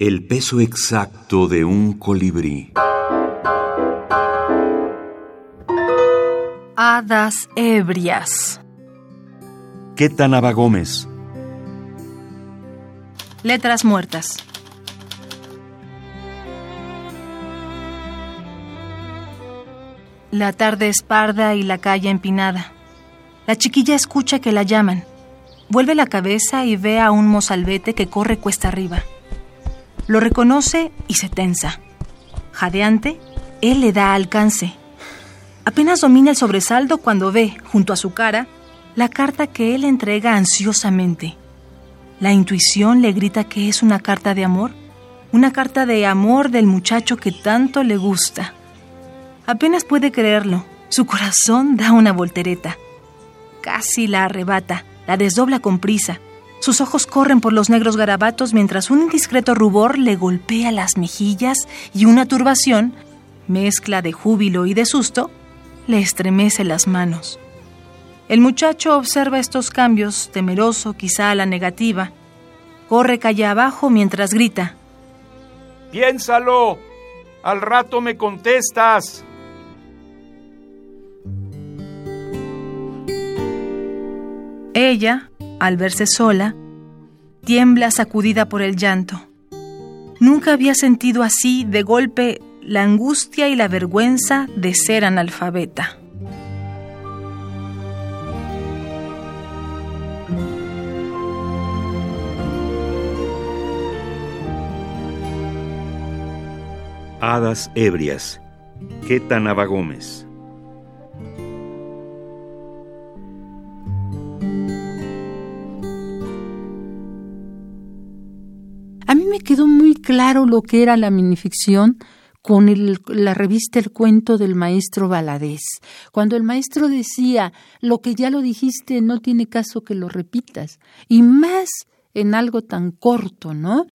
El peso exacto de un colibrí. Hadas ebrias. ¿Qué tan Gómez? Letras muertas. La tarde es parda y la calle empinada. La chiquilla escucha que la llaman. Vuelve la cabeza y ve a un mozalbete que corre cuesta arriba. Lo reconoce y se tensa. Jadeante, él le da alcance. Apenas domina el sobresaldo cuando ve, junto a su cara, la carta que él entrega ansiosamente. La intuición le grita que es una carta de amor, una carta de amor del muchacho que tanto le gusta. Apenas puede creerlo. Su corazón da una voltereta. Casi la arrebata, la desdobla con prisa. Sus ojos corren por los negros garabatos mientras un indiscreto rubor le golpea las mejillas y una turbación, mezcla de júbilo y de susto, le estremece las manos. El muchacho observa estos cambios, temeroso quizá a la negativa. Corre calle abajo mientras grita. Piénsalo. Al rato me contestas. Ella, al verse sola, tiembla sacudida por el llanto. Nunca había sentido así de golpe la angustia y la vergüenza de ser analfabeta. Hadas ebrias. Quetanaba Gómez. A mí me quedó muy claro lo que era la minificción con la revista El cuento del maestro Valadez. Cuando el maestro decía, lo que ya lo dijiste no tiene caso que lo repitas, y más en algo tan corto, ¿no?